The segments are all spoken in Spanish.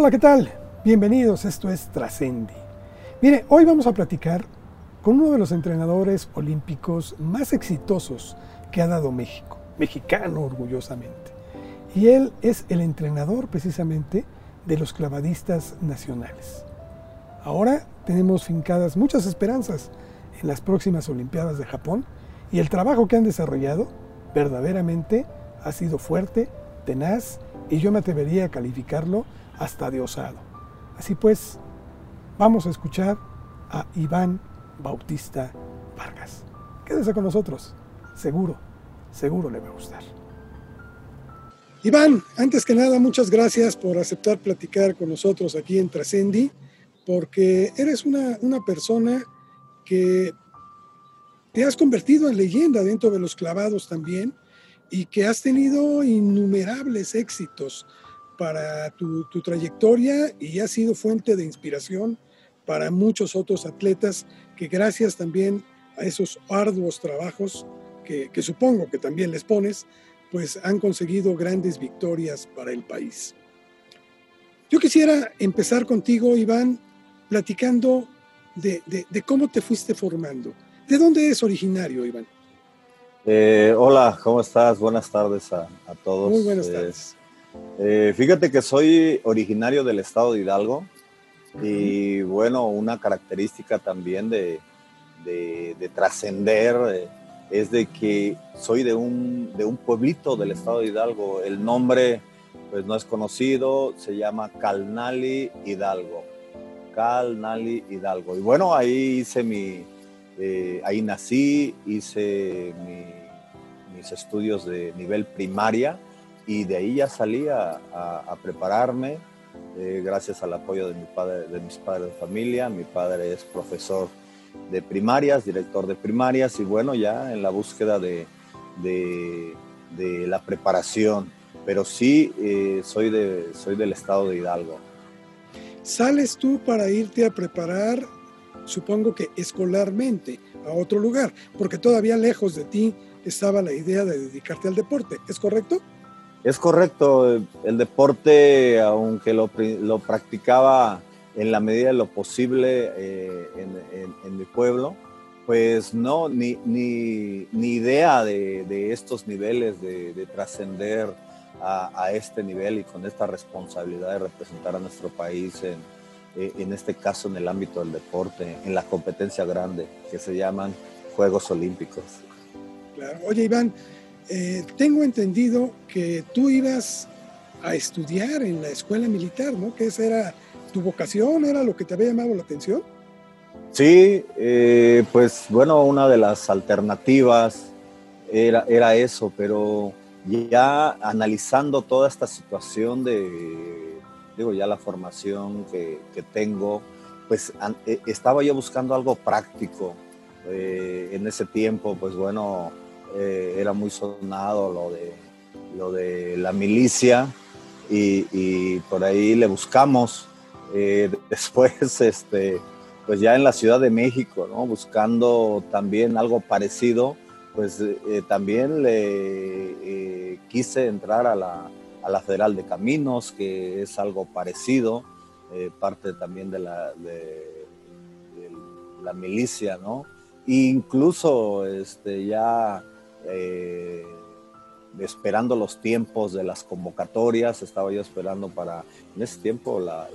Hola, ¿qué tal? Bienvenidos, esto es Trascendi. Mire, hoy vamos a platicar con uno de los entrenadores olímpicos más exitosos que ha dado México, mexicano orgullosamente. Y él es el entrenador precisamente de los clavadistas nacionales. Ahora tenemos fincadas muchas esperanzas en las próximas Olimpiadas de Japón y el trabajo que han desarrollado verdaderamente ha sido fuerte, tenaz y yo me atrevería a calificarlo hasta de osado. Así pues, vamos a escuchar a Iván Bautista Vargas. Quédese con nosotros, seguro, seguro le va a gustar. Iván, antes que nada, muchas gracias por aceptar platicar con nosotros aquí en Trascendi, porque eres una, una persona que te has convertido en leyenda dentro de los clavados también y que has tenido innumerables éxitos para tu, trayectoria y ha sido fuente de inspiración para muchos otros atletas que gracias también a esos arduos trabajos que, que supongo que también les pones, pues han conseguido grandes victorias para el país. Yo quisiera empezar contigo, Iván, platicando de, de, cómo te fuiste formando. ¿De dónde es originario, Iván? Eh, hola, ¿cómo estás? Buenas tardes a, a todos. Muy buenas tardes. Eh, fíjate que soy originario del estado de Hidalgo y bueno, una característica también de, de, trascender eh, es de que soy de un, de un pueblito del estado de Hidalgo. El nombre pues no es conocido, se llama Calnali Hidalgo. Calnali Hidalgo. Y bueno, ahí hice mi, eh, ahí nací, hice mis estudios de nivel primaria y de ahí ya salí a, prepararme, eh, gracias al apoyo de, mis padres de familia. Mi padre es profesor de primarias, director de primarias, y bueno, ya en la búsqueda de, la preparación. Pero sí, eh, soy, soy del estado de Hidalgo. ¿Sales tú para irte a preparar, supongo que escolarmente, a otro lugar? Porque todavía lejos de ti estaba la idea de dedicarte al deporte, ¿es correcto? Es correcto, el deporte, aunque lo, practicaba en la medida de lo posible eh, en, mi pueblo, pues no, ni, ni, idea de, estos niveles, de, trascender a, este nivel y con esta responsabilidad de representar a nuestro país en, eh, en este caso en el ámbito del deporte, en la competencia grande que se llaman Juegos Olímpicos. Claro. Oye, Iván, eh, tengo entendido que tú ibas a estudiar en la escuela militar, ¿no? Que esa era tu vocación, era lo que te había llamado la atención. Sí, eh, pues bueno, una de las alternativas era, era eso, pero ya analizando toda esta situación de, digo, ya la formación que, que tengo, pues eh, estaba yo buscando algo práctico. en ese tiempo, pues bueno, eh, era muy sonado lo de, lo de la milicia y, por ahí le buscamos. Eh, después, este, pues ya en la Ciudad de México, ¿no? buscando también algo parecido, pues eh, también le quise entrar a la, a la, Federal de Caminos, que es algo parecido, parte también de la, de, la milicia, ¿no? Incluso este, ya eh, esperando los tiempos de las convocatorias, estaba yo esperando para, en ese tiempo, la,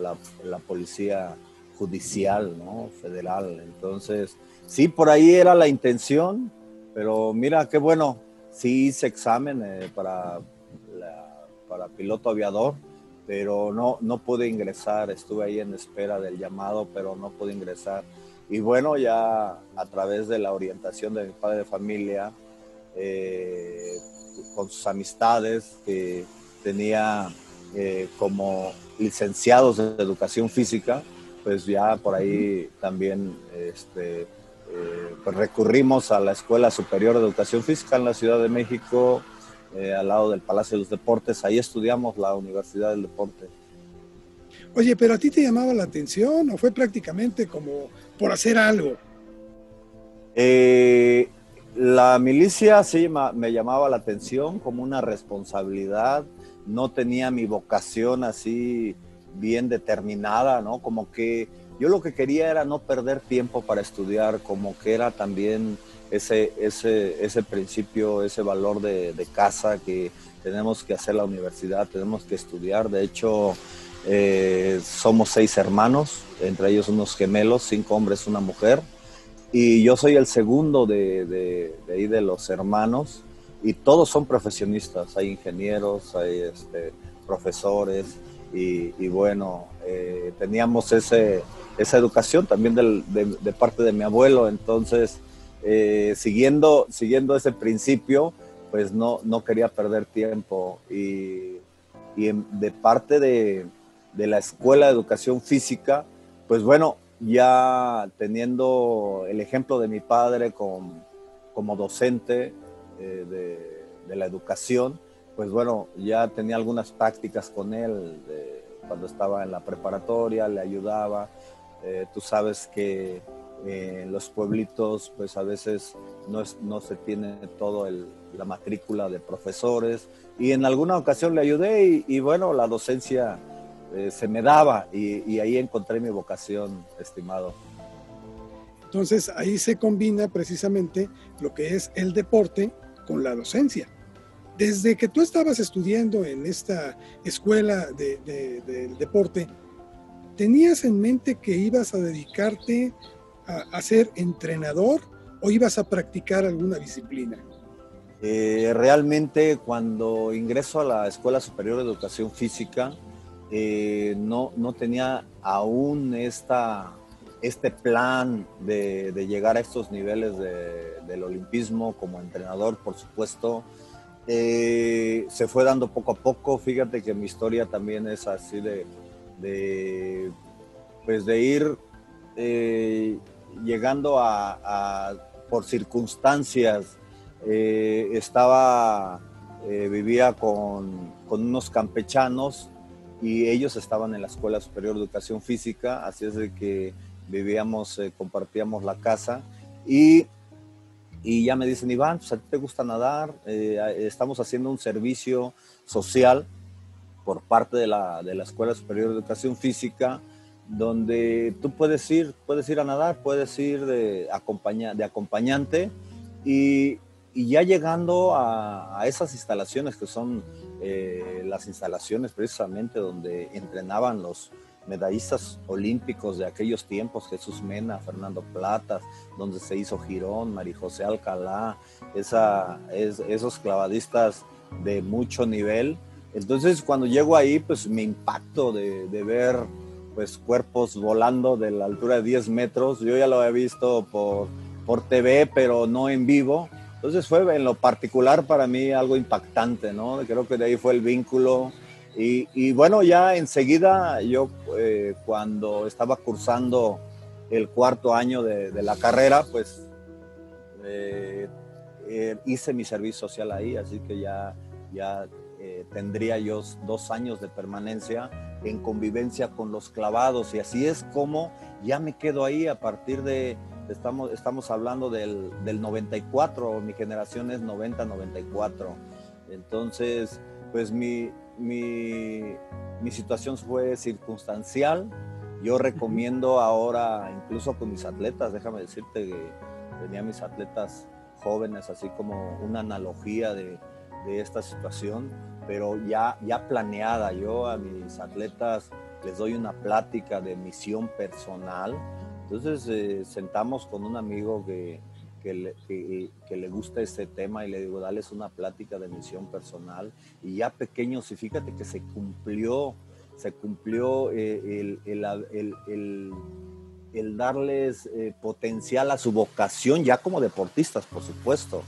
la, policía judicial, ¿no? Federal. Entonces, sí, por ahí era la intención, pero mira, qué bueno, sí hice examen eh, para, para piloto aviador, pero no, no pude ingresar, estuve ahí en espera del llamado, pero no pude ingresar. Y bueno, ya a través de la orientación de mi padre de familia, eh, con sus amistades que tenía eh, como licenciados de educación física, pues ya por ahí también este, eh, pues recurrimos a la Escuela Superior de Educación Física en la Ciudad de México, al lado del Palacio de los Deportes. Ahí estudiamos la Universidad del Deporte. Oye, pero a ti te llamaba la atención o fue prácticamente como por hacer algo? Eh, la milicia sí me llamaba la atención como una responsabilidad, no tenía mi vocación así bien determinada, ¿no? Como que yo lo que quería era no perder tiempo para estudiar, como que era también ese, ese, ese principio, ese valor de, casa que tenemos que hacer la universidad, tenemos que estudiar. De hecho, eh, somos seis hermanos, entre ellos unos gemelos, cinco hombres, una mujer. Y yo soy el segundo de, de, ahí de los hermanos y todos son profesionistas, hay ingenieros, hay este, profesores y, bueno, eh, teníamos ese, esa educación también de, parte de mi abuelo, entonces eh, siguiendo, siguiendo ese principio, pues no, no quería perder tiempo. Y, y de parte de, de la Escuela de Educación Física, pues bueno, ya teniendo el ejemplo de mi padre como docente, de, la educación, pues bueno, ya tenía algunas prácticas con él cuando estaba en la preparatoria, le ayudaba. Eh, tú sabes que eh, en los pueblitos, pues a veces no, es, no se tiene todo la matrícula de profesores y en alguna ocasión le ayudé y, bueno, la docencia eh, se me daba y, y ahí encontré mi vocación, estimado. Entonces ahí se combina precisamente lo que es el deporte con la docencia. Desde que tú estabas estudiando en esta escuela de, del deporte, ¿tenías en mente que ibas a dedicarte a, ser entrenador o ibas a practicar alguna disciplina? Eh, realmente cuando ingreso a la Escuela Superior de Educación Física, eh, no, no tenía aún esta este plan de, llegar a estos niveles del olimpismo como entrenador, por supuesto, eh, se fue dando poco a poco. Fíjate que mi historia también es así de, pues de ir eh, llegando a, por circunstancias. Estaba, vivía con, con unos campechanos y ellos estaban en la Escuela Superior de Educación Física, así es de que vivíamos, eh, compartíamos la casa y, y, ya me dicen, Iván, pues a ti te gusta nadar, eh, estamos haciendo un servicio social por parte de la, de la Escuela Superior de Educación Física, donde tú puedes ir, puedes ir a nadar, puedes ir de, acompaña, de acompañante y, y, ya llegando a, a, esas instalaciones que son eh, las instalaciones precisamente donde entrenaban los, medallistas olímpicos de aquellos tiempos, Jesús Mena, Fernando Platas, donde se hizo Girón, María José Alcalá, esa, esos clavadistas de mucho nivel. Entonces cuando llego ahí, pues me impacto de, ver pues cuerpos volando de la altura de 10 metros. Yo ya lo había visto por, por TV, pero no en vivo. Entonces fue en lo particular para mí algo impactante, ¿no? Creo que de ahí fue el vínculo y, bueno, ya enseguida yo eh, cuando estaba cursando el cuarto año de, la carrera, pues eh, eh, hice mi servicio social ahí, así que ya, ya tendría yo dos años de permanencia en convivencia con los clavados y así es como ya me quedo ahí a partir de, estamos, estamos hablando del, del 94, mi generación es 90-94, entonces pues mi, mi, situación fue circunstancial. Yo recomiendo ahora, incluso con mis atletas, déjame decirte que tenía mis atletas jóvenes, así como una analogía de, esta situación, pero ya, ya planeada. Yo a mis atletas les doy una plática de misión personal. Entonces eh, sentamos con un amigo que, que le, que, le gusta este tema y le digo, dales una plática de misión personal. Y ya pequeños, y fíjate que se cumplió, se cumplió eh, el, el, el, darles eh, potencial a su vocación, ya como deportistas, por supuesto.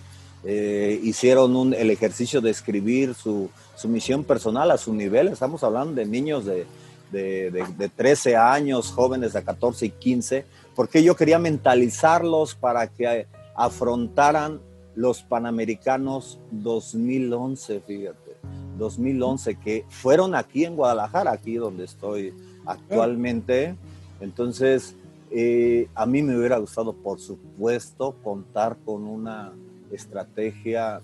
Hicieron el ejercicio de escribir su, su, misión personal a su nivel. Estamos hablando de niños de, de, de, de 13 años, jóvenes de 14 y 15, porque yo quería mentalizarlos para que afrontaran los Panamericanos 2011, fíjate, 2011, que fueron aquí en Guadalajara, aquí donde estoy actualmente. Entonces, eh, a mí me hubiera gustado, por supuesto, contar con una estrategia,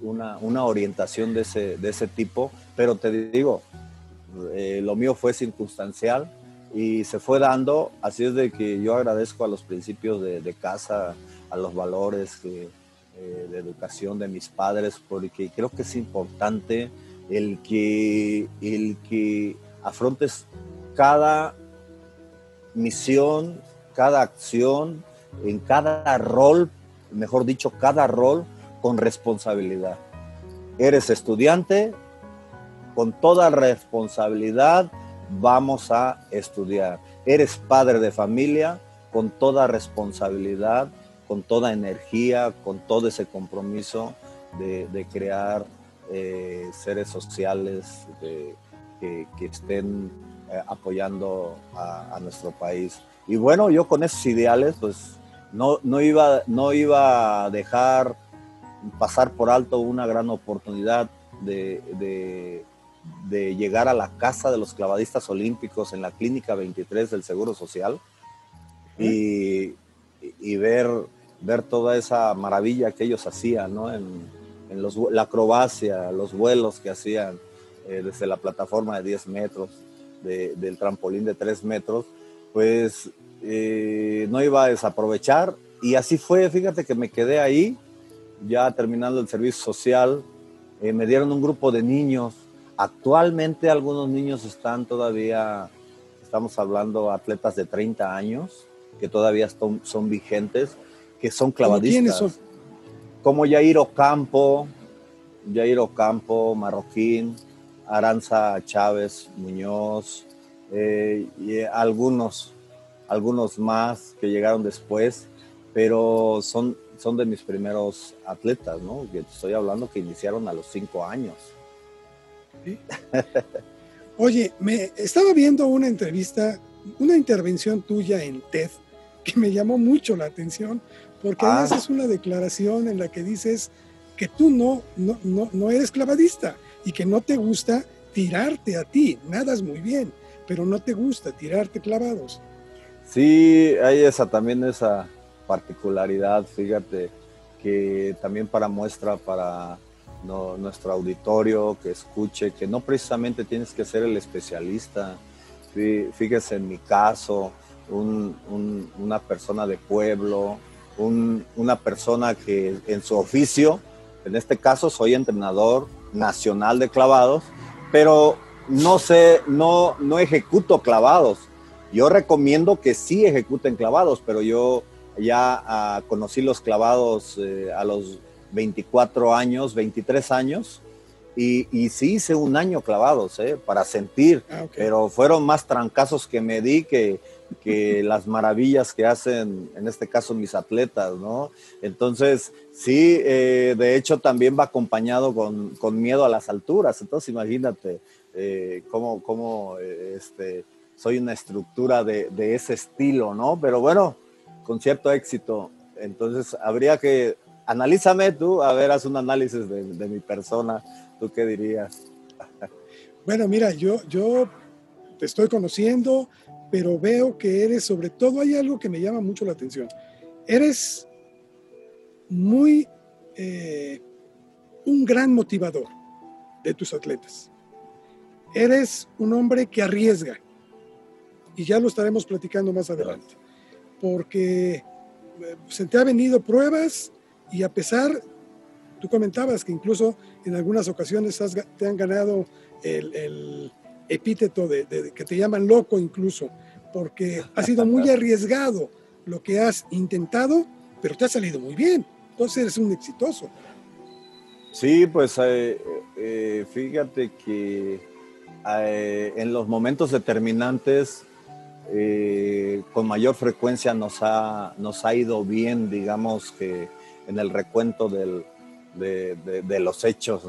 una, una orientación de ese, de ese tipo, pero te digo, eh, lo mío fue circunstancial y se fue dando, así es de que yo agradezco a los principios de, casa, a los valores eh, de educación de mis padres, porque creo que es importante el que, el que afrontes cada misión, cada acción, en cada rol, mejor dicho, cada rol con responsabilidad. Eres estudiante, con toda responsabilidad vamos a estudiar. Eres padre de familia, con toda responsabilidad, con toda energía, con todo ese compromiso de, crear eh, seres sociales que, estén eh, apoyando a, nuestro país. Y bueno, yo con esos ideales, pues no, no, iba, no iba a dejar pasar por alto una gran oportunidad de, de, llegar a la casa de los clavadistas olímpicos en la Clínica 23 del Seguro Social y, y ver, ver toda esa maravilla que ellos hacían, ¿no? En, en los, la acrobacia, los vuelos que hacían eh, desde la plataforma de 10 metros, del trampolín de 3 metros, pues eh, no iba a desaprovechar y así fue, fíjate que me quedé ahí, ya terminando el servicio social, eh, me dieron un grupo de niños. Actualmente algunos niños están todavía, estamos hablando atletas de 30 años, que todavía son, vigentes, que son clavadistas. ¿Quiénes son? Como Yair Ocampo, Yair Ocampo, Marroquín, Aranza Chávez Muñoz, eh, y algunos, algunos más que llegaron después, pero son son de mis primeros atletas, ¿no? estoy hablando que iniciaron a los cinco años. Oye, me estaba viendo una entrevista, una intervención tuya en TED que me llamó mucho la atención, porque ah. haces una declaración en la que dices que tú no, no, no, no eres clavadista y que no te gusta tirarte a ti, nadas muy bien, pero no te gusta tirarte clavados. Sí, hay esa también esa particularidad, fíjate, que también para muestra para nuestro auditorio, que escuche, que no precisamente tienes que ser el especialista. Fíjese en mi caso, una persona de pueblo, una persona que en su oficio, en este caso soy entrenador nacional de clavados, pero no sé, no, no ejecuto clavados. Yo recomiendo que sí ejecuten clavados, pero yo ya ah, conocí los clavados eh, a los 24 años, 23 años, y, y sí hice un año clavados, eh, para sentir, ah, pero fueron más trancazos que me di que, que las maravillas que hacen, en este caso, mis atletas, ¿no? Entonces, sí, eh, de hecho también va acompañado con, con, miedo a las alturas, entonces imagínate cómo, cómo este, soy una estructura de, de ese estilo, ¿no? Pero bueno, con cierto éxito. Entonces, habría que, analízame tú, a ver, haz un análisis de, mi persona, ¿tú qué dirías? Bueno, mira, yo, yo te estoy conociendo, pero veo que eres, sobre todo, hay algo que me llama mucho la atención. Eres muy, eh, un gran motivador de tus atletas. Eres un hombre que arriesga, y ya lo estaremos platicando más adelante porque eh, se te ha venido pruebas y a pesar, tú comentabas que incluso en algunas ocasiones te han ganado el, epíteto de, que te llaman loco incluso, porque ha sido muy arriesgado lo que has intentado, pero te ha salido muy bien. Entonces eres un exitoso. Sí, pues eh, eh, fíjate que en los momentos determinantes eh, con mayor frecuencia nos ha, nos ha ido bien, digamos que en el recuento de, los hechos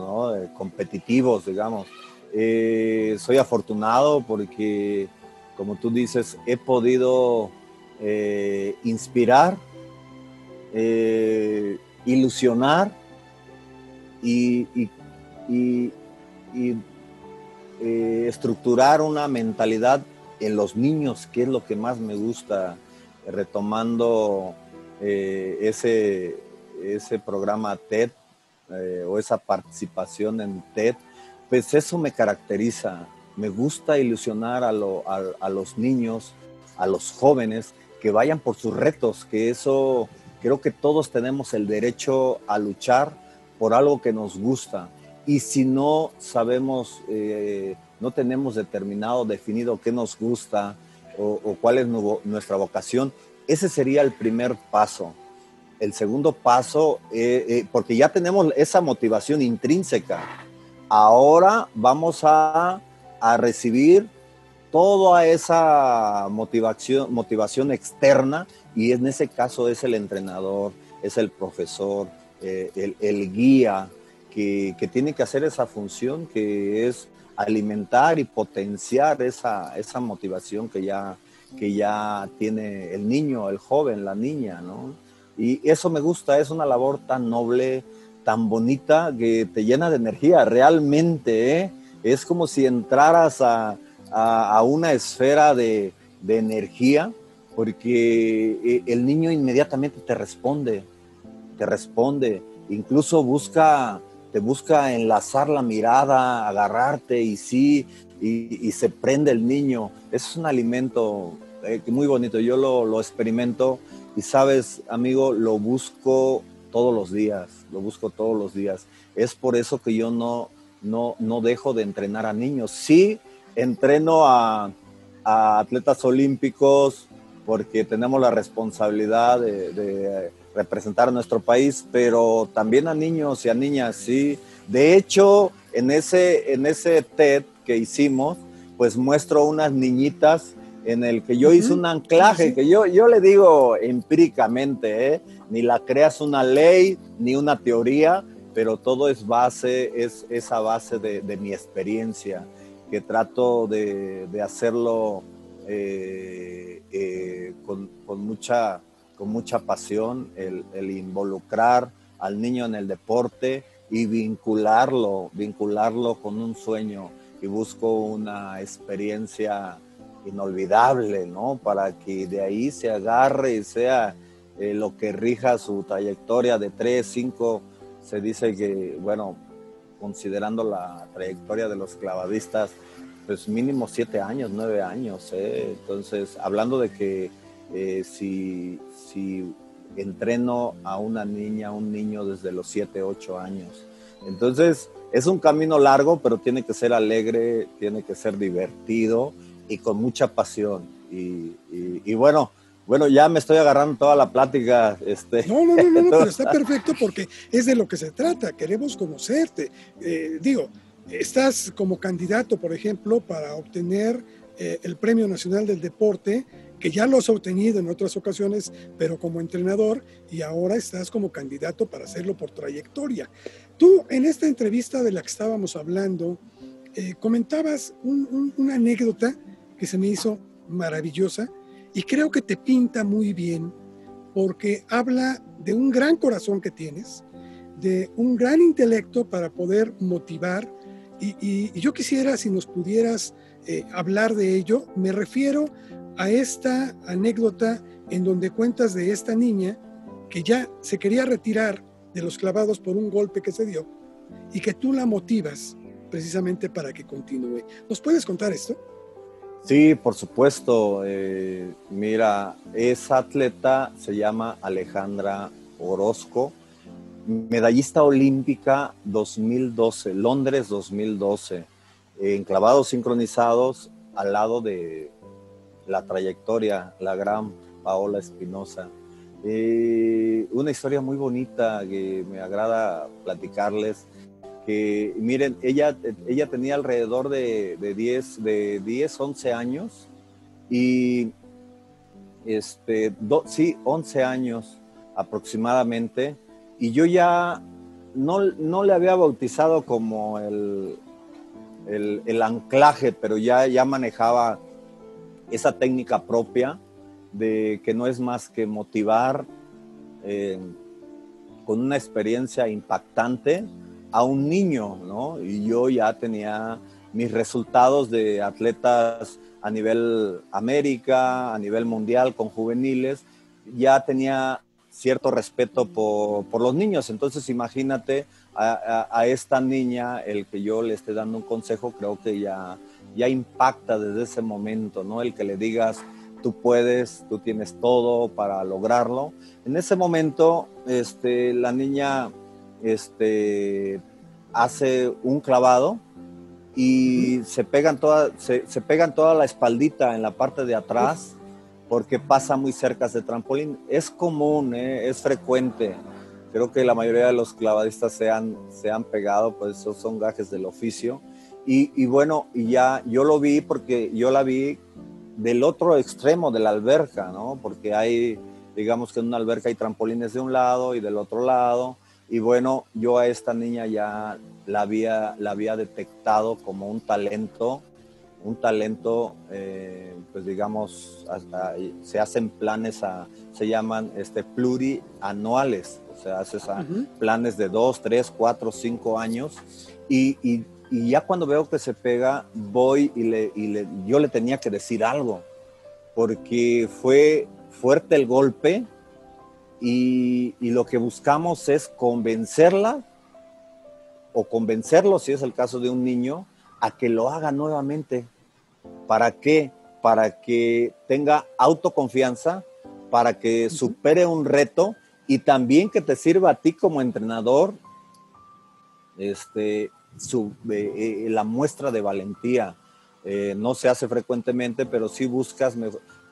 competitivos, digamos. Eh, soy afortunado porque, como tú dices, he podido eh, inspirar, ilusionar y, estructurar una mentalidad en los niños, que es lo que más me gusta, retomando eh, ese, ese programa TED eh, o esa participación en TED, pues eso me caracteriza. me gusta ilusionar a, a, los niños, a los jóvenes, que vayan por sus retos, que eso creo que todos tenemos el derecho a luchar por algo que nos gusta. Y si no sabemos, eh, no tenemos determinado, definido qué nos gusta o, cuál es nuestra vocación, ese sería el primer paso. El segundo paso, eh, eh, porque ya tenemos esa motivación intrínseca, ahora vamos a, recibir toda esa motivación, motivación externa y en ese caso es el entrenador, es el profesor, eh, el, guía que, tiene que hacer esa función que es alimentar y potenciar esa, esa motivación que ya, que ya tiene el niño, el joven, la niña, ¿no? Y eso me gusta, es una labor tan noble, tan bonita que te llena de energía, realmente, ¿eh? es como si entraras a, una esfera de, energía, porque eh, el niño inmediatamente te responde, te responde, incluso busca, te busca enlazar la mirada, agarrarte y sí, y, se prende el niño. es un alimento eh, muy bonito, yo lo, lo experimento y sabes, amigo, lo busco todos los días, lo busco todos los días. Es por eso que yo no, no, no dejo de entrenar a niños. Sí, entreno a, atletas olímpicos porque tenemos la responsabilidad de, representar a nuestro país, pero también a niños y a niñas, sí. De hecho, en ese, en ese TED que hicimos, pues muestro unas niñitas en el que yo hice un anclaje, que yo, yo le digo empíricamente, ¿eh? ni la creas una ley, ni una teoría, pero todo es base, es esa base de, mi experiencia, que trato de, hacerlo eh, eh, con, mucha, con mucha pasión, el, el involucrar al niño en el deporte y vincularlo, vincularlo con un sueño. Y busco una experiencia inolvidable, ¿no? Para que de ahí se agarre y sea eh, lo que rija su trayectoria de tres, cinco, se dice que, bueno, considerando la trayectoria de los clavadistas, pues mínimo siete años, nueve años, ¿eh? Entonces, hablando de que eh, si, si entreno a una niña, un niño desde los siete, ocho años, entonces es un camino largo, pero tiene que ser alegre, tiene que ser divertido y con mucha pasión. Y, bueno, bueno, ya me estoy agarrando toda la plática. Este. No, no, no, no, pero está perfecto porque es de lo que se trata. Queremos conocerte. Eh, digo, estás como candidato, por ejemplo, para obtener eh, el Premio Nacional del Deporte, que ya lo has obtenido en otras ocasiones, pero como entrenador, y ahora estás como candidato para hacerlo por trayectoria. Tú, en esta entrevista de la que estábamos hablando, eh, comentabas una anécdota que se me hizo maravillosa y creo que te pinta muy bien porque habla de un gran corazón que tienes, de un gran intelecto para poder motivar y, yo quisiera si nos pudieras eh, hablar de ello, me refiero a esta anécdota en donde cuentas de esta niña que ya se quería retirar de los clavados por un golpe que se dio y que tú la motivas precisamente para que continúe. ¿Nos puedes contar esto? Sí, por supuesto. Eh, mira, esa atleta se llama Alejandra Orozco, medallista olímpica 2012, Londres 2012, en clavados sincronizados al lado de la trayectoria, la gran Paola Espinosa. Eh, una historia muy bonita que me agrada platicarles que miren, ella, ella tenía alrededor de, de, 10, de 10, 11 años y este, sí, 11 años aproximadamente y yo ya no, no le había bautizado como el, el, anclaje, pero ya, ya manejaba esa técnica propia de que no es más que motivar eh, con una experiencia impactante a un niño, ¿no? Y yo ya tenía mis resultados de atletas a nivel América, a nivel mundial con juveniles, ya tenía cierto respeto por, los niños. Entonces imagínate a, esta niña, el que yo le esté dando un consejo, creo que ya, ya impacta desde ese momento, ¿no? El que le digas, tú puedes, tú tienes todo para lograrlo. En ese momento, este, la niña este, hace un clavado y se pegan, toda, se, pegan toda la espaldita en la parte de atrás porque pasa muy cerca de trampolín. Es común, ¿eh? es frecuente. Creo que la mayoría de los clavadistas se han, se han pegado, pues esos son gajes del oficio. Y, y, bueno, y ya yo lo vi porque yo la vi del otro extremo de la alberca, ¿no? Porque hay, digamos que en una alberca hay trampolines de un lado y del otro lado. Y bueno, yo a esta niña ya la había, la había detectado como un talento, un talento, eh, pues digamos, se hacen planes, a, se llaman este, plurianuales, o sea, haces planes de dos, tres, cuatro, cinco años. Y, y, y ya cuando veo que se pega, voy y, le, y le, yo le tenía que decir algo, porque fue fuerte el golpe y, y, lo que buscamos es convencerla o convencerlo, si es el caso de un niño, a que lo haga nuevamente. ¿Para qué? Para que tenga autoconfianza, para que supere un reto y también que te sirva a ti como entrenador este, su, eh, la muestra de valentía. Eh, no se hace frecuentemente, pero sí buscas,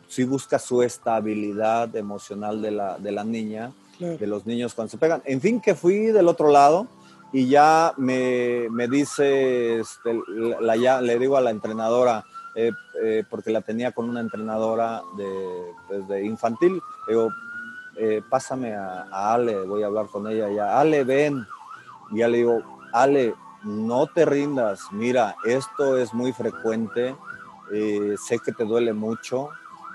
sí buscas su estabilidad emocional de la, de la niña, de los niños cuando se pegan. En fin, que fui del otro lado y ya me, me dice, este, la, ya, le digo a la entrenadora, eh, porque la tenía con una entrenadora de, pues, de infantil, digo, pásame a, a, Ale, voy a hablar con ella ya, Ale, ven. Y ya le digo, Ale, no te rindas, mira, esto es muy frecuente, eh, sé que te duele mucho,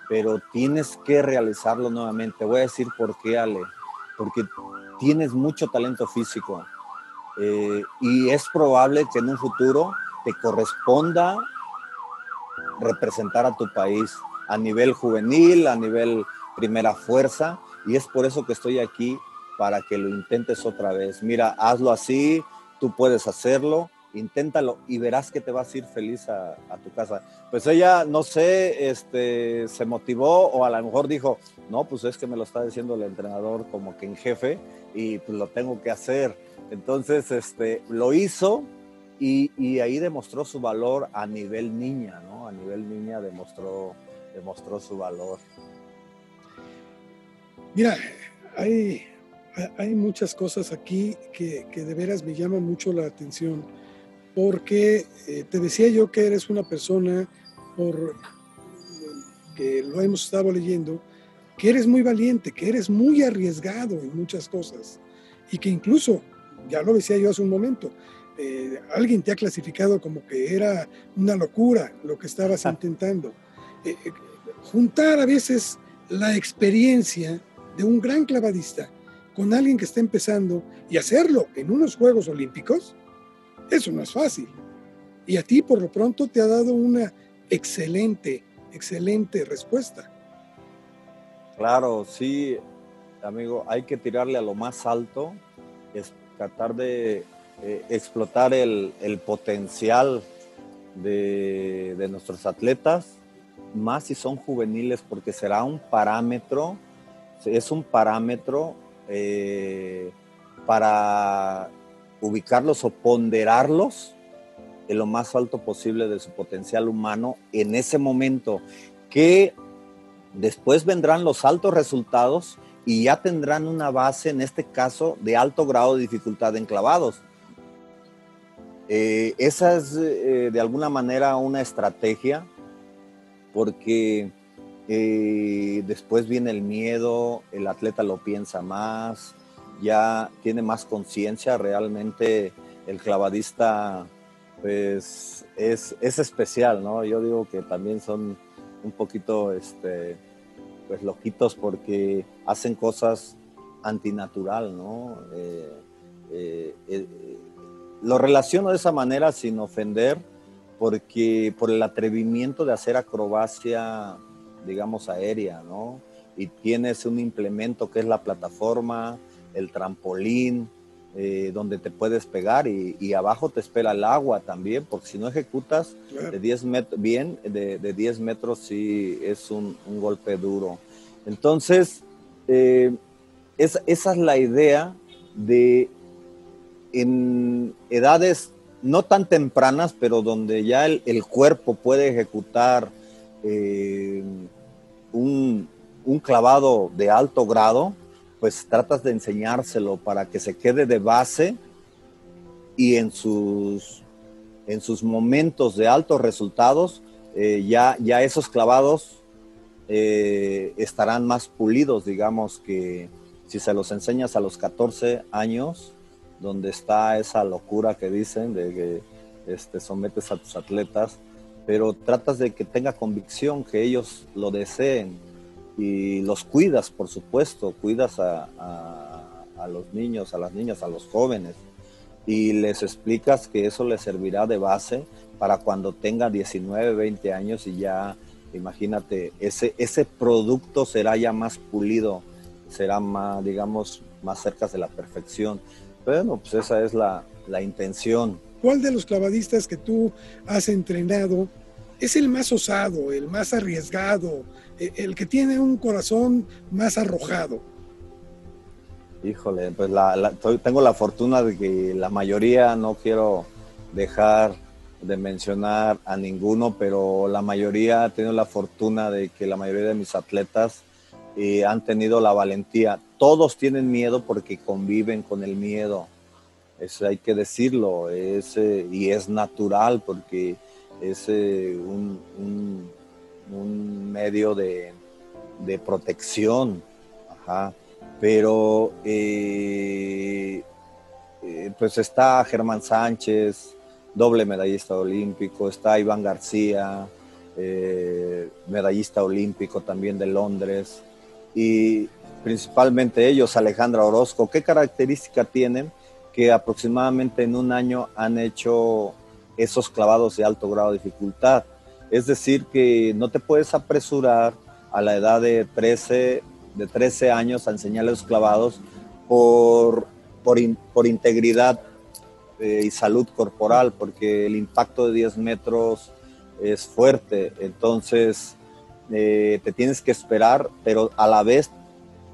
pero tienes que realizarlo nuevamente. Voy a decir por qué, Ale, porque tienes mucho talento físico eh, y es probable que en un futuro te corresponda representar a tu país a nivel juvenil, a nivel primera fuerza, y es por eso que estoy aquí para que lo intentes otra vez. Mira, hazlo así, tú puedes hacerlo, inténtalo y verás que te vas a ir feliz a, tu casa. Pues ella, no sé, este, se motivó o a lo mejor dijo, no, pues es que me lo está diciendo el entrenador como que en jefe y pues lo tengo que hacer. Entonces, este, lo hizo y, ahí demostró su valor a nivel niña, ¿no? A nivel niña demostró, demostró su valor. Mira, hay, hay muchas cosas aquí que, de veras me llaman mucho la atención, porque eh, te decía yo que eres una persona, por que lo hemos estado leyendo, que eres muy valiente, que eres muy arriesgado en muchas cosas y que incluso, ya lo decía yo hace un momento, eh, alguien te ha clasificado como que era una locura lo que estabas ah. intentando. Eh, juntar a veces la experiencia de un gran clavadista con alguien que está empezando y hacerlo en unos Juegos Olímpicos, eso no es fácil. Y a ti por lo pronto te ha dado una excelente, excelente respuesta. Claro, sí, amigo, hay que tirarle a lo más alto, es tratar de eh, explotar el, potencial de, de, nuestros atletas, más si son juveniles, porque será un parámetro, es un parámetro eh, para ubicarlos o ponderarlos en lo más alto posible de su potencial humano en ese momento, que después vendrán los altos resultados y ya tendrán una base, en este caso, de alto grado de dificultad en clavados. Eh, esa es eh, de alguna manera una estrategia porque eh, después viene el miedo, el atleta lo piensa más, ya tiene más conciencia, realmente el clavadista pues es, especial, ¿no? Yo digo que también son un poquito este, pues loquitos porque hacen cosas antinatural, ¿no? Eh, eh, lo relaciono de esa manera sin ofender porque por el atrevimiento de hacer acrobacia digamos, aérea, ¿no? Y tienes un implemento que es la plataforma, el trampolín, eh, donde te puedes pegar y, abajo te espera el agua también, porque si no ejecutas de 10 metros, bien, de, de, 10 metros sí es un, golpe duro. Entonces, eh, esa es la idea de en edades no tan tempranas, pero donde ya el, cuerpo puede ejecutar eh, un, clavado de alto grado, pues tratas de enseñárselo para que se quede de base y en sus, en sus momentos de altos resultados, eh, ya, ya esos clavados eh, estarán más pulidos, digamos que si se los enseñas a los 14 años, donde está esa locura que dicen de que este, sometes a tus atletas, pero tratas de que tenga convicción, que ellos lo deseen y los cuidas, por supuesto, cuidas a, los niños, a las niñas, a los jóvenes y les explicas que eso les servirá de base para cuando tenga 19, 20 años y ya, imagínate, ese, ese producto será ya más pulido, será más, digamos, más cerca de la perfección. Bueno, pues esa es la, intención. ¿Cuál de los clavadistas que tú has entrenado es el más osado, el más arriesgado, e, el que tiene un corazón más arrojado? Híjole, pues tengo la fortuna de que la mayoría, no quiero dejar de mencionar a ninguno, pero la mayoría ha tenido la fortuna de que la mayoría de mis atletas eh, han tenido la valentía. Todos tienen miedo porque conviven con el miedo. Eso hay que decirlo. Es, eh, y es natural porque es eh, un, medio de, protección. Pero pues está Germán Sánchez, doble medallista olímpico, está Iván García, medallista olímpico también de Londres, y principalmente ellos, Alejandra Orozco, ¿qué característica tienen que aproximadamente en un año han hecho esos clavados de alto grado de dificultad? Es decir, que no te puedes apresurar a la edad de 13, de 13 años a enseñarles los clavados por, por, integridad eh, y salud corporal, porque el impacto de 10 metros es fuerte. Entonces, eh, te tienes que esperar, pero a la vez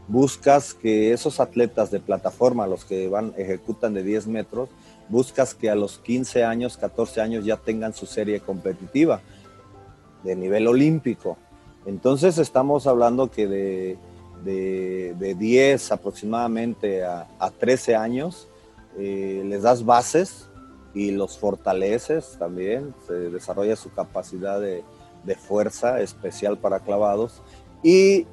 buscas que esos atletas de plataforma, los que van, ejecutan de 10 metros, buscas que a los 15 años, 14 años ya tengan su serie competitiva de nivel olímpico. Entonces estamos hablando que de, de, 10 aproximadamente a, 13 años eh, les das bases y los fortaleces también, se desarrolla su capacidad de, de fuerza especial para clavados. Y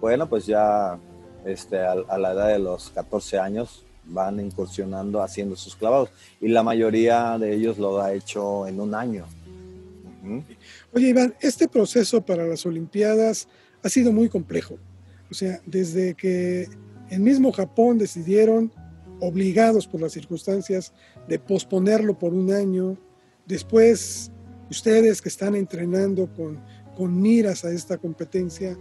bueno, pues ya este, a, la edad de los 14 años van incursionando haciendo sus clavados. Y la mayoría de ellos lo ha hecho en un año. Oye, Iván, este proceso para las Olimpiadas ha sido muy complejo. O sea, desde que el mismo Japón decidieron, obligados por las circunstancias, de posponerlo por un año, después ustedes que están entrenando con, con miras a esta competencia,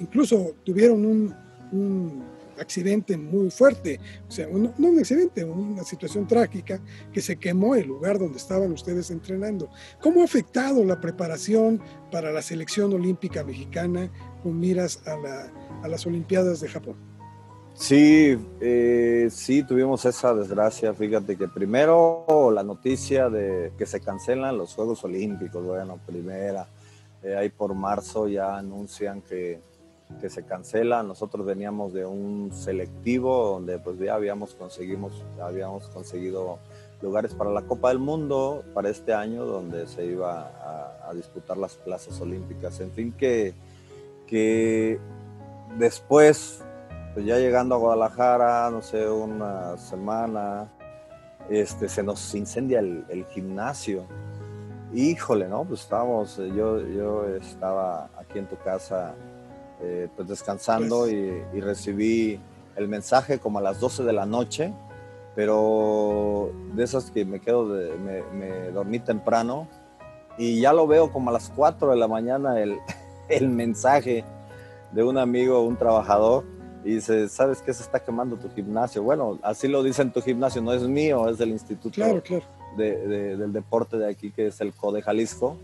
incluso tuvieron un, accidente muy fuerte, o sea, no un accidente, una situación trágica que se quemó el lugar donde estaban ustedes entrenando. ¿Cómo ha afectado la preparación para la selección olímpica mexicana con miras a, a las Olimpiadas de Japón? Sí, eh, sí, tuvimos esa desgracia. Fíjate que primero la noticia de que se cancelan los Juegos Olímpicos, bueno, primera, eh, ahí por marzo ya anuncian que, que, se cancela. Nosotros veníamos de un selectivo donde pues ya habíamos, conseguimos, habíamos conseguido lugares para la Copa del Mundo para este año donde se iba a, disputar las plazas olímpicas. En fin, que, que después pues ya llegando a Guadalajara, no sé, una semana, este, se nos incendia el, gimnasio. Híjole, ¿no? Pues estábamos, eh, yo, yo estaba aquí en tu casa eh, pues descansando pues y, recibí el mensaje como a las 12 de la noche, pero de esas que me quedo, de, me, dormí temprano y ya lo veo como a las 4 de la mañana el, el mensaje de un amigo, un trabajador, y dice, ¿sabes qué? Se está quemando tu gimnasio. Bueno, así lo dice en tu gimnasio, no es mío, es del Instituto del Deporte de aquí, que es el CODE Jalisco.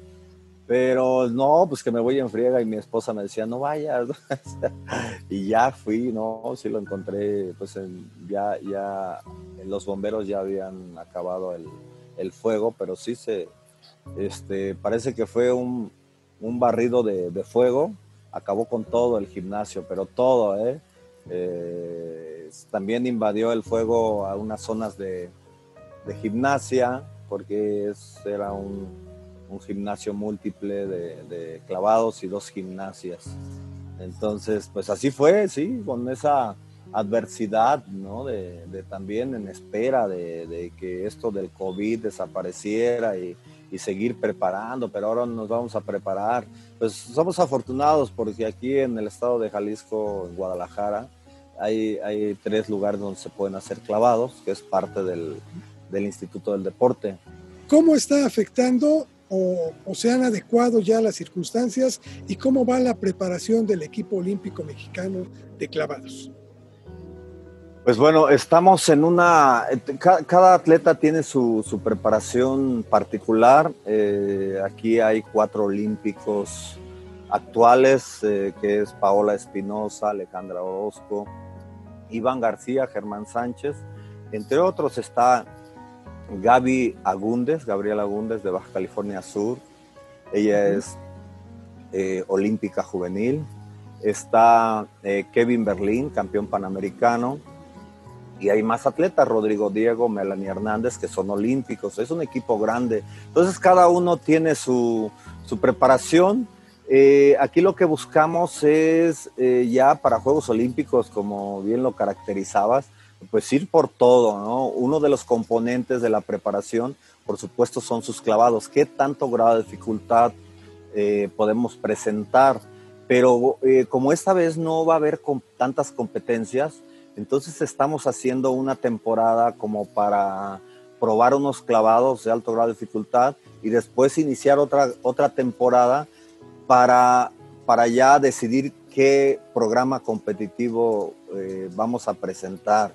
Pero no, pues que me voy en friega y mi esposa me decía, no vayas. y ya fui, no, sí lo encontré, pues ya, ya los bomberos ya habían acabado el, el, fuego, pero sí se, este, parece que fue un, un barrido de, de, fuego, acabó con todo el gimnasio, pero todo, ¿eh? eh también invadió el fuego a unas zonas de, de gimnasia, porque es, era un un gimnasio múltiple de, clavados y dos gimnasias. Entonces, pues así fue, sí, con esa adversidad, ¿no? De, también en espera de, que esto del COVID desapareciera y, seguir preparando, pero ahora nos vamos a preparar. Pues somos afortunados porque aquí en el estado de Jalisco, en Guadalajara, hay, hay tres lugares donde se pueden hacer clavados, que es parte del, del Instituto del Deporte. ¿Cómo está afectando o, se han adecuado ya las circunstancias y cómo va la preparación del equipo olímpico mexicano de clavados? Pues bueno, estamos en una, cada, atleta tiene su, preparación particular. Eh, aquí hay cuatro olímpicos actuales, eh, que es Paola Espinosa, Alejandra Orozco, Iván García, Germán Sánchez. Entre otros está Gaby Agúndez, Gabriela Agúndez de Baja California Sur. Ella es eh, olímpica juvenil. Está eh, Kevin Berlín, campeón panamericano. Y hay más atletas, Rodrigo Diego, Melanie Hernández, que son olímpicos. Es un equipo grande. Entonces cada uno tiene su, preparación. Eh, aquí lo que buscamos es ya para Juegos Olímpicos, como bien lo caracterizabas, pues ir por todo, ¿no? Uno de los componentes de la preparación, por supuesto, son sus clavados. ¿Qué tanto grado de dificultad eh, podemos presentar? Pero eh, como esta vez no va a haber tantas competencias, entonces estamos haciendo una temporada como para probar unos clavados de alto grado de dificultad y después iniciar otra, otra temporada para, para ya decidir qué programa competitivo eh, vamos a presentar.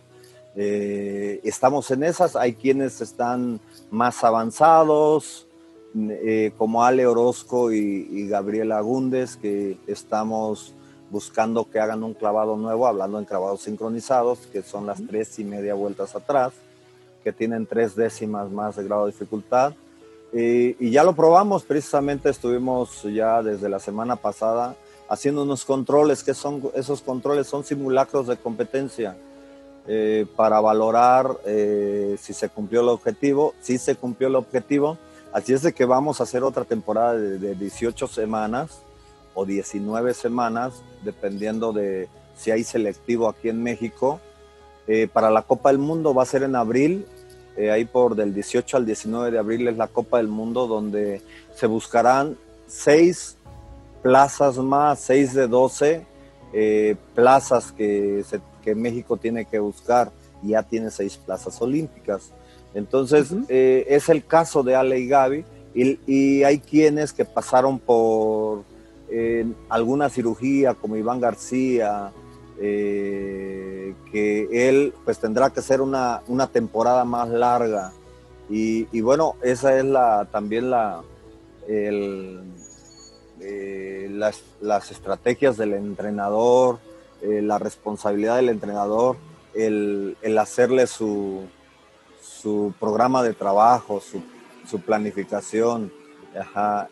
Eh, estamos en esas, hay quienes están más avanzados, eh, como Ale Orozco y, Gabriela Agúndez, que estamos buscando que hagan un clavado nuevo, hablando en clavados sincronizados, que son las tres y media vueltas atrás, que tienen tres décimas más de grado de dificultad. Eh, y ya lo probamos, precisamente estuvimos ya desde la semana pasada haciendo unos controles, que son esos controles son simulacros de competencia eh, para valorar eh, si se cumplió el objetivo. Si se cumplió el objetivo, así es de que vamos a hacer otra temporada de, 18 semanas o 19 semanas, dependiendo de si hay selectivo aquí en México. Eh, para la Copa del Mundo va a ser en abril, ahí por del 18 al 19 de abril es la Copa del Mundo, donde se buscarán seis plazas más, seis de 12 plazas que se que México tiene que buscar, ya tiene seis plazas olímpicas. Entonces, eh, es el caso de Ale y Gaby, y, hay quienes que pasaron por eh, alguna cirugía, como Iván García, eh, que él pues tendrá que ser una, una temporada más larga. Y, bueno, esa es la, también la, las, las estrategias del entrenador, eh, la responsabilidad del entrenador, el, hacerle su, su, programa de trabajo, su, planificación.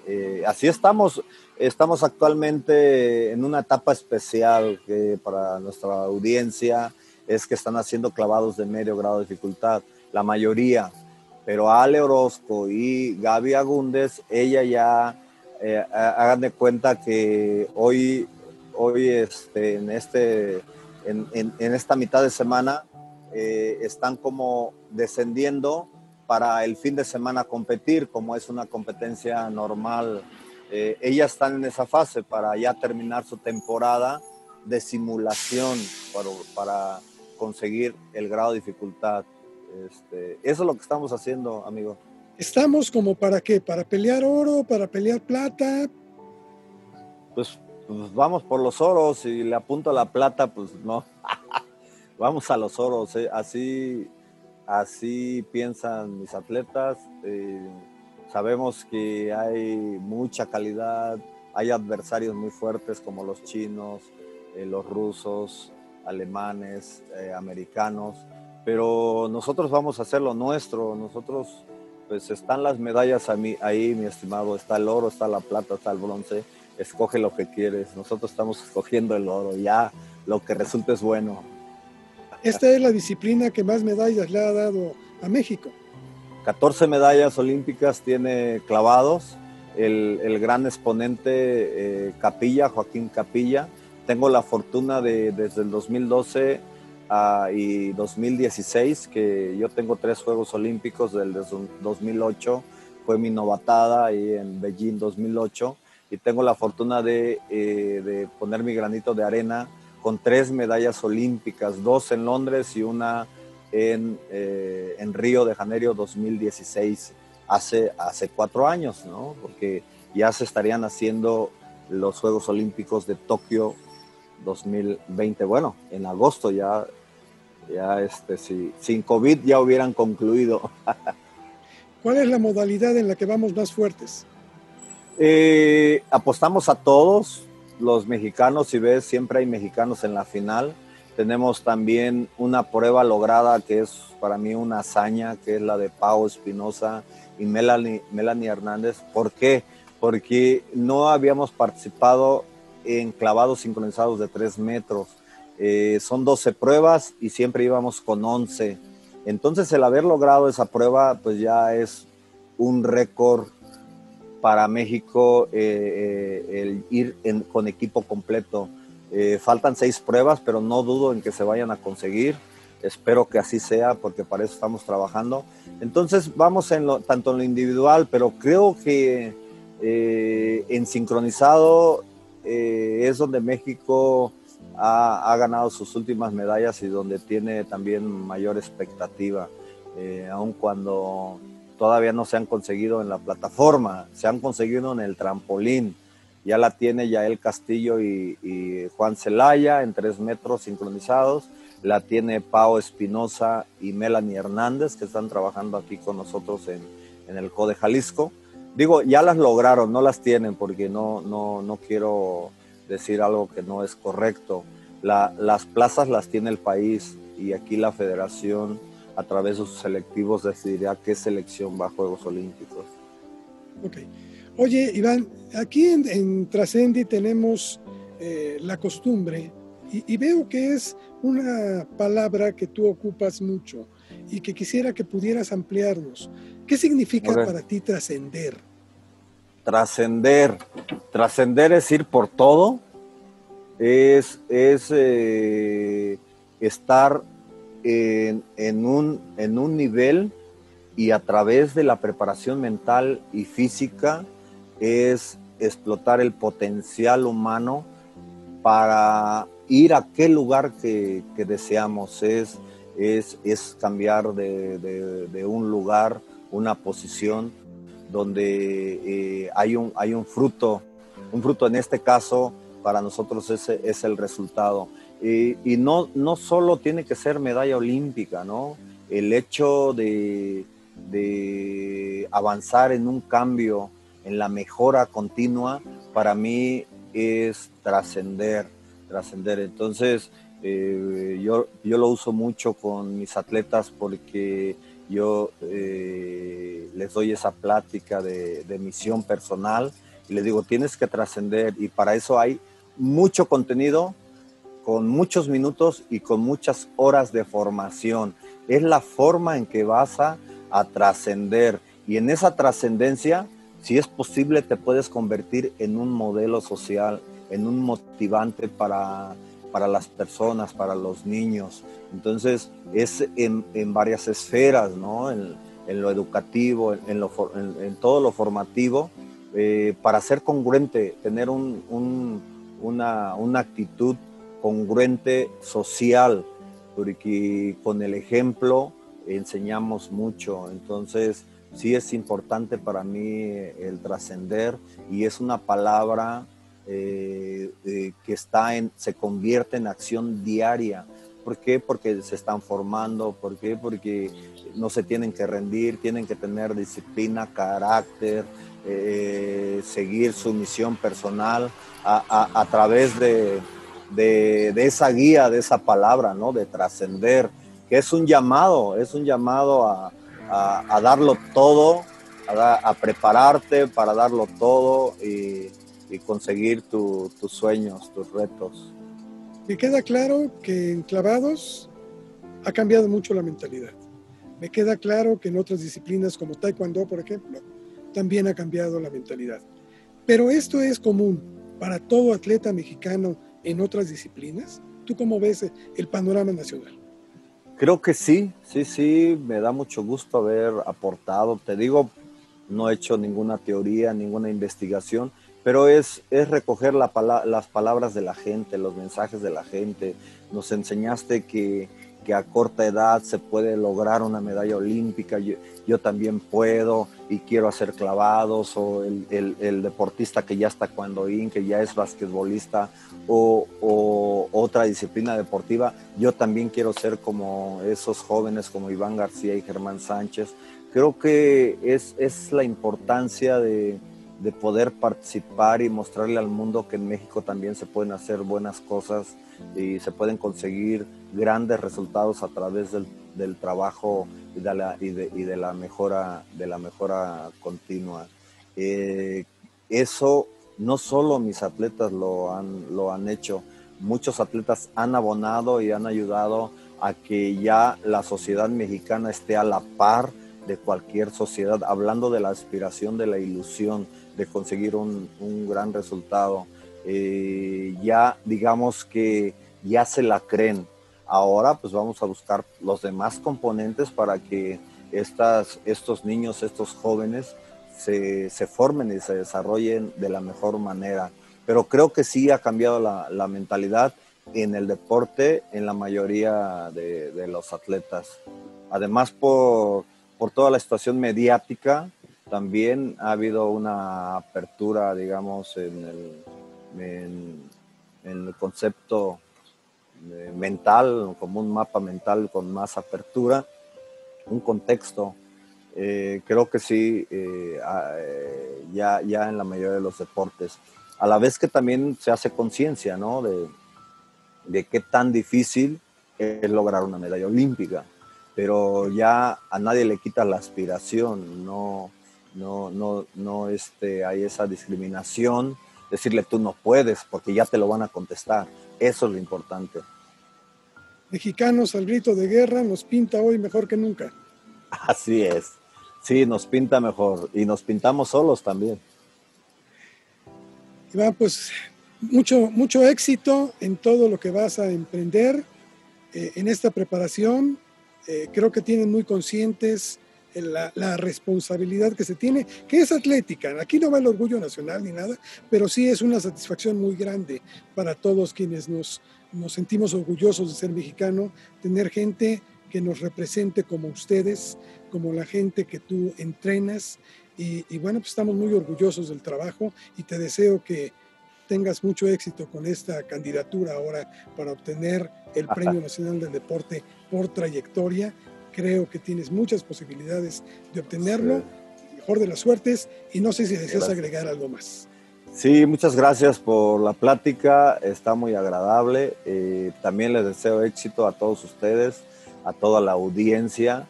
Eh, así estamos, estamos actualmente en una etapa especial que para nuestra audiencia es que están haciendo clavados de medio grado de dificultad, la mayoría, pero Ale Orozco y Gaby Agúndez, ella ya, eh, hagan de cuenta que hoy hoy este, en, este, en, esta mitad de semana eh, están como descendiendo para el fin de semana competir, como es una competencia normal. Eh, ellas están en esa fase para ya terminar su temporada de simulación para, para conseguir el grado de dificultad. Este, eso es lo que estamos haciendo, amigo. ¿Estamos como para qué? ¿Para pelear oro? ¿Para pelear plata? Pues pues vamos por los oros y le apunto a la plata, pues no. vamos a los oros, ¿eh? así, así piensan mis atletas. Eh, sabemos que hay mucha calidad, hay adversarios muy fuertes como los chinos, eh, los rusos, alemanes, americanos, pero nosotros vamos a hacer lo nuestro, nosotros pues están las medallas ahí, mi estimado, está el oro, está la plata, está el bronce, escoge lo que quieres, nosotros estamos escogiendo el oro, ya lo que resulte es bueno. Esta es la disciplina que más medallas le ha dado a México. 14 medallas olímpicas tiene clavados, el, gran exponente eh, Capilla, Joaquín Capilla. Tengo la fortuna de desde el 2012 y 2016, que yo tengo tres Juegos Olímpicos del 2008, fue mi novatada ahí en Beijing 2008, y tengo la fortuna de, eh, de poner mi granito de arena con tres medallas olímpicas, dos en Londres y una en, eh, en Río de Janeiro 2016, hace, hace cuatro años, ¿no? Porque ya se estarían haciendo los Juegos Olímpicos de Tokio 2020. Bueno, en agosto ya ya este, si sin COVID ya hubieran concluido. ¿Cuál es la modalidad en la que vamos más fuertes? Eh, apostamos a todos, los mexicanos, si ves, siempre hay mexicanos en la final. Tenemos también una prueba lograda que es para mí una hazaña, que es la de Pau Espinosa y Melanie, Hernández. ¿Por qué? Porque no habíamos participado en clavados sincronizados de tres metros eh, son 12 pruebas y siempre íbamos con 11. Entonces el haber logrado esa prueba pues ya es un récord para México eh, eh, el ir con equipo completo. faltan seis pruebas, pero no dudo en que se vayan a conseguir. Espero que así sea porque para eso estamos trabajando. Entonces vamos en lo, tanto en lo individual, pero creo que en sincronizado es donde México ha, ganado sus últimas medallas y donde tiene también mayor expectativa, eh, aun cuando todavía no se han conseguido en la plataforma, se han conseguido en el trampolín. Ya la tiene Yael Castillo y, Juan Celaya en tres metros sincronizados. La tiene Pau Espinosa y Melanie Hernández, que están trabajando aquí con nosotros en, en el CODE Jalisco. Digo, ya las lograron, no las tienen porque no, no, no quiero decir algo que no es correcto. las plazas las tiene el país y aquí la federación a través de sus selectivos decidirá qué selección va a Juegos Olímpicos. Ok. Oye, Iván, aquí en, Trascendi tenemos eh, la costumbre y, veo que es una palabra que tú ocupas mucho y que quisiera que pudieras ampliarnos. ¿Qué significa para ti trascender? trascender. Trascender es ir por todo, es, es eh, estar en, un, en un nivel y a través de la preparación mental y física es explotar el potencial humano para ir a aquel lugar que, deseamos. Es, es, es cambiar de, de, un lugar, una posición donde eh, hay, un, hay un fruto, un fruto en este caso para nosotros ese es el resultado. Y no, no solo tiene que ser medalla olímpica, ¿no? El hecho de, de avanzar en un cambio, en la mejora continua, para mí es trascender, trascender. Entonces, eh, yo, yo lo uso mucho con mis atletas porque yo eh, les doy esa plática de, misión personal y les digo, tienes que trascender y para eso hay mucho contenido con muchos minutos y con muchas horas de formación. Es la forma en que vas a, trascender y en esa trascendencia, si es posible, te puedes convertir en un modelo social, en un motivante para, para las personas, para los niños. Entonces, es en, varias esferas, ¿no? En, lo educativo, en, todo lo formativo, eh, para ser congruente, tener una, actitud congruente social, porque con el ejemplo enseñamos mucho. Entonces, sí es importante para mí el trascender y es una palabra eh, que está en, se convierte en acción diaria. ¿Por qué? Porque se están formando, ¿por qué? Porque no se tienen que rendir, tienen que tener disciplina, carácter, eh, seguir su misión personal a, través de, esa guía, de esa palabra, ¿no? De trascender, que es un llamado, es un llamado a, darlo todo, a, prepararte para darlo todo y, conseguir tus sueños, tus retos. Me queda claro que en clavados ha cambiado mucho la mentalidad. Me queda claro que en otras disciplinas como Taekwondo, por ejemplo, también ha cambiado la mentalidad. Pero esto es común para todo atleta mexicano en otras disciplinas. ¿Tú cómo ves el panorama nacional? Creo que sí, sí, sí, me da mucho gusto haber aportado. Te digo, no he hecho ninguna teoría, ninguna investigación, pero es, es recoger la, las palabras de la gente, los mensajes de la gente. Nos enseñaste que que a corta edad se puede lograr una medalla olímpica, yo, también puedo y quiero hacer clavados, o el, deportista que ya está cuando in, que ya es basquetbolista, o, otra disciplina deportiva, yo también quiero ser como esos jóvenes como Iván García y Germán Sánchez. Creo que es, es la importancia de, de poder participar y mostrarle al mundo que en México también se pueden hacer buenas cosas y se pueden conseguir grandes resultados a través del, del trabajo y de, la, y, de, la, mejora, de la mejora continua. Eh, eso no solo mis atletas lo han, lo han hecho, muchos atletas han abonado y han ayudado a que ya la sociedad mexicana esté a la par de cualquier sociedad, hablando de la aspiración, de la ilusión de conseguir un, un gran resultado. Eh, ya digamos que ya se la creen. Ahora pues vamos a buscar los demás componentes para que estas, estos niños, estos jóvenes se, formen y se desarrollen de la mejor manera. Pero creo que sí ha cambiado la, mentalidad en el deporte en la mayoría de, los atletas. Además por, por toda la situación mediática, también ha habido una apertura, digamos, en el, en, el concepto mental, como un mapa mental con más apertura, un contexto. Eh, creo que sí, eh, ya, ya en la mayoría de los deportes. A la vez que también se hace conciencia, ¿no? De, de qué tan difícil es lograr una medalla olímpica. Pero ya a nadie le quita la aspiración, no, no, no, no este, hay esa discriminación, decirle tú no puedes porque ya te lo van a contestar. Eso es lo importante. Mexicanos al grito de guerra nos pinta hoy mejor que nunca. Así es. Sí, nos pinta mejor y nos pintamos solos también. Iván, pues mucho, mucho éxito en todo lo que vas a emprender eh, en esta preparación. Eh, creo que tienen muy conscientes la, responsabilidad que se tiene, que es atlética. Aquí no va el orgullo nacional ni nada, pero sí es una satisfacción muy grande para todos quienes nos, nos sentimos orgullosos de ser mexicano, tener gente que nos represente como ustedes, como la gente que tú entrenas. Y, y, bueno, pues estamos muy orgullosos del trabajo y te deseo que tengas mucho éxito con esta candidatura ahora para obtener el Premio Nacional del Deporte por trayectoria creo que tienes muchas posibilidades de obtenerlo. Mejor de las suertes y no sé si deseas agregar algo más. Sí, muchas gracias por la plática, está muy agradable. Eh, también les deseo éxito a todos ustedes, a toda la audiencia,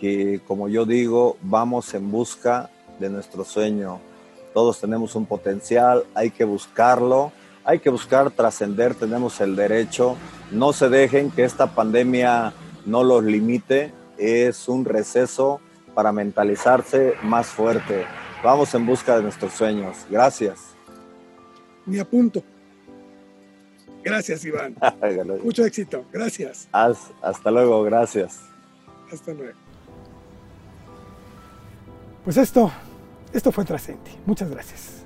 que como yo digo, vamos en busca de nuestro sueño. Todos tenemos un potencial, hay que buscarlo, hay que buscar trascender, tenemos el derecho. No se dejen que esta pandemia no los limite, es un receso para mentalizarse más fuerte. Vamos en busca de nuestros sueños. Gracias. Me apunto. Gracias, Iván. Mucho éxito. Gracias. Hasta luego. Gracias. Hasta luego. Pues esto, esto fue Trascendi. Muchas gracias.